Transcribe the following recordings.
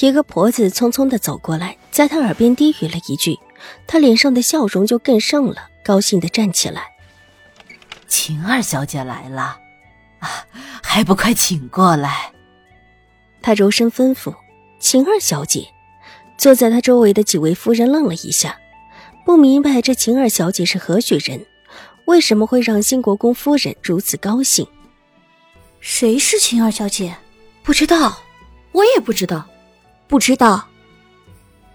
一个婆子匆匆的走过来，在他耳边低语了一句，他脸上的笑容就更盛了，高兴的站起来。晴儿小姐来了，啊，还不快请过来！他柔声吩咐。晴儿小姐坐在他周围的几位夫人愣了一下，不明白这晴儿小姐是何许人，为什么会让新国公夫人如此高兴？谁是晴儿小姐？不知道，我也不知道。不知道，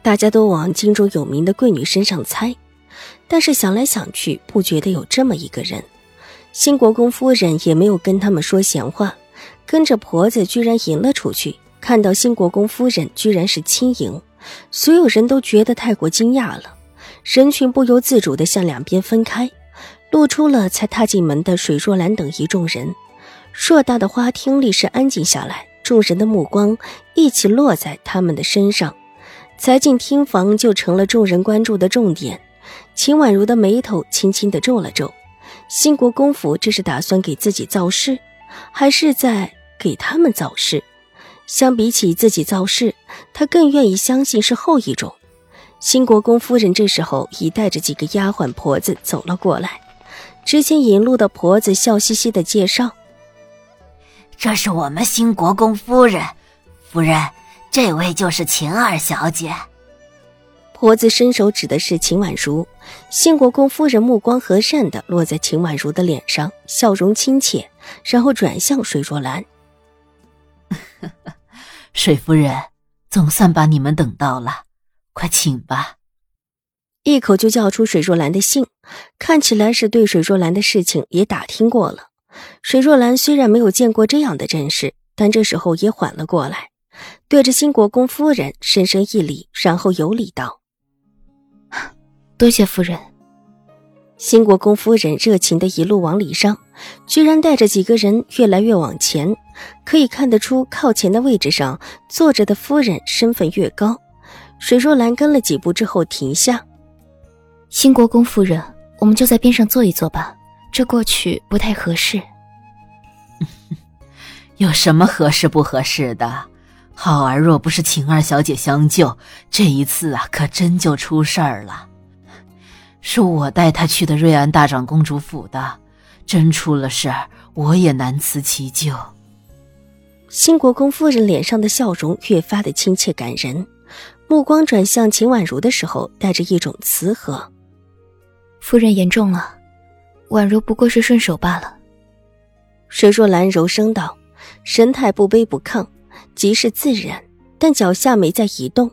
大家都往京中有名的贵女身上猜，但是想来想去，不觉得有这么一个人。新国公夫人也没有跟他们说闲话，跟着婆子居然迎了出去。看到新国公夫人居然是轻盈，所有人都觉得太过惊讶了。人群不由自主地向两边分开，露出了才踏进门的水若兰等一众人。硕大的花厅立时安静下来。众人的目光一起落在他们的身上，才进厅房就成了众人关注的重点。秦婉如的眉头轻轻的皱了皱，新国公府这是打算给自己造势，还是在给他们造势？相比起自己造势，他更愿意相信是后一种。新国公夫人这时候已带着几个丫鬟婆子走了过来，之前引路的婆子笑嘻嘻的介绍。这是我们新国公夫人，夫人，这位就是秦二小姐。婆子伸手指的是秦婉如，新国公夫人目光和善的落在秦婉如的脸上，笑容亲切，然后转向水若兰。水夫人，总算把你们等到了，快请吧。一口就叫出水若兰的姓，看起来是对水若兰的事情也打听过了。水若兰虽然没有见过这样的阵势，但这时候也缓了过来，对着新国公夫人深深一礼，然后有礼道：“多谢夫人。”新国公夫人热情的一路往里上，居然带着几个人越来越往前，可以看得出靠前的位置上坐着的夫人身份越高。水若兰跟了几步之后停下：“新国公夫人，我们就在边上坐一坐吧。”这过去不太合适，有什么合适不合适的？浩儿若不是晴儿小姐相救，这一次啊，可真就出事儿了。是我带他去的瑞安大长公主府的，真出了事儿，我也难辞其咎。新国公夫人脸上的笑容越发的亲切感人，目光转向秦婉如的时候，带着一种慈和。夫人言重了。宛如不过是顺手罢了。水若兰柔声道，神态不卑不亢，极是自然，但脚下没在移动。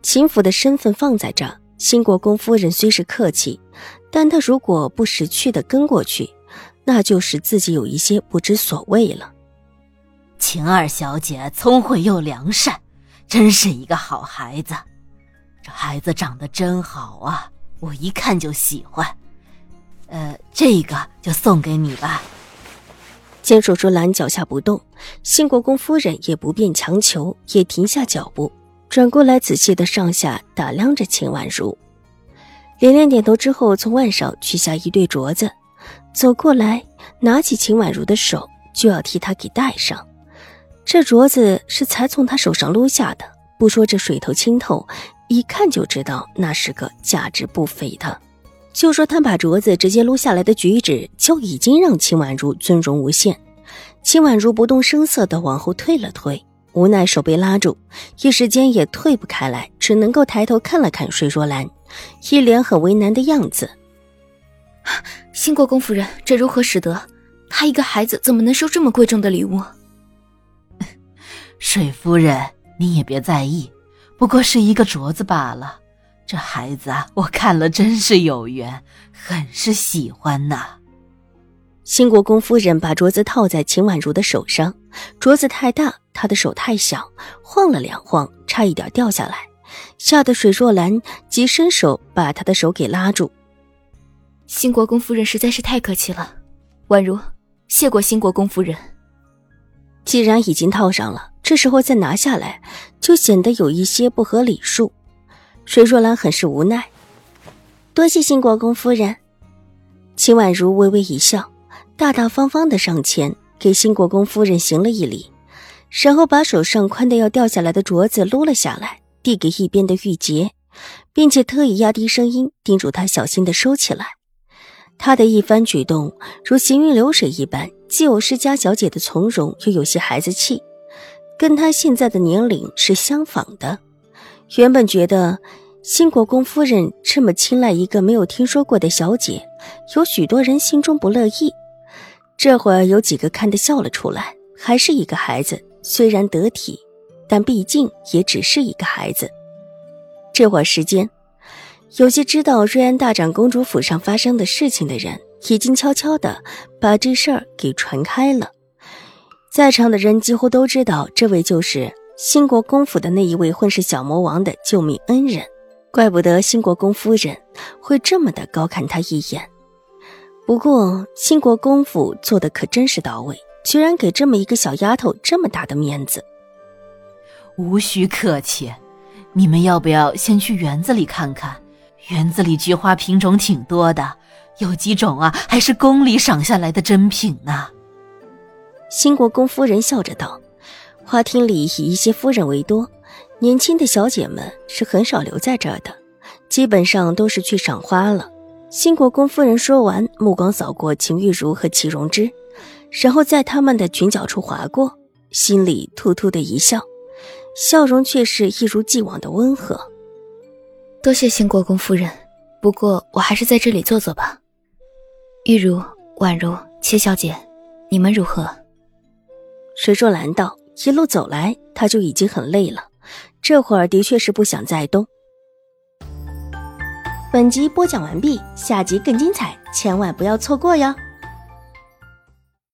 秦府的身份放在这，新国公夫人虽是客气，但她如果不识趣的跟过去，那就使自己有一些不知所谓了。秦二小姐聪慧又良善，真是一个好孩子。这孩子长得真好啊，我一看就喜欢。呃，这个就送给你吧。见水若兰脚下不动，新国公夫人也不便强求，也停下脚步，转过来仔细的上下打量着秦婉如，连连点头之后，从腕上取下一对镯子，走过来拿起秦婉如的手，就要替她给戴上。这镯子是才从她手上撸下的，不说这水头清透，一看就知道那是个价值不菲的。就说他把镯子直接撸下来的举止，就已经让秦婉如尊荣无限。秦婉如不动声色的往后退了退，无奈手被拉住，一时间也退不开来，只能够抬头看了看水若兰，一脸很为难的样子。新国公夫人，这如何使得？他一个孩子怎么能收这么贵重的礼物？水夫人，你也别在意，不过是一个镯子罢了。这孩子啊，我看了真是有缘，很是喜欢呐。新国公夫人把镯子套在秦婉如的手上，镯子太大，她的手太小，晃了两晃，差一点掉下来。吓得水若兰急伸手把她的手给拉住。新国公夫人实在是太客气了，宛如谢过新国公夫人。既然已经套上了，这时候再拿下来，就显得有一些不合礼数。水若兰很是无奈，多谢新国公夫人。秦婉如微微一笑，大大方方的上前给新国公夫人行了一礼，然后把手上宽的要掉下来的镯子撸了下来，递给一边的玉洁，并且特意压低声音叮嘱她小心的收起来。他的一番举动如行云流水一般，既有施家小姐的从容，又有些孩子气，跟他现在的年龄是相仿的。原本觉得新国公夫人这么青睐一个没有听说过的小姐，有许多人心中不乐意。这会儿有几个看得笑了出来，还是一个孩子，虽然得体，但毕竟也只是一个孩子。这会儿时间。有些知道瑞安大长公主府上发生的事情的人，已经悄悄的把这事儿给传开了。在场的人几乎都知道，这位就是兴国公府的那一位混世小魔王的救命恩人。怪不得新国公夫人会这么的高看他一眼。不过，新国公府做的可真是到位，居然给这么一个小丫头这么大的面子。无需客气，你们要不要先去园子里看看？园子里菊花品种挺多的，有几种啊，还是宫里赏下来的珍品呢。新国公夫人笑着道：“花厅里以一些夫人为多，年轻的小姐们是很少留在这儿的，基本上都是去赏花了。”新国公夫人说完，目光扫过秦玉茹和齐荣之，然后在他们的裙角处划过，心里突突的一笑，笑容却是一如既往的温和。多谢新国公夫人，不过我还是在这里坐坐吧。玉茹、宛如、切小姐，你们如何？水若兰道：“一路走来，他就已经很累了，这会儿的确是不想再动。”本集播讲完毕，下集更精彩，千万不要错过哟。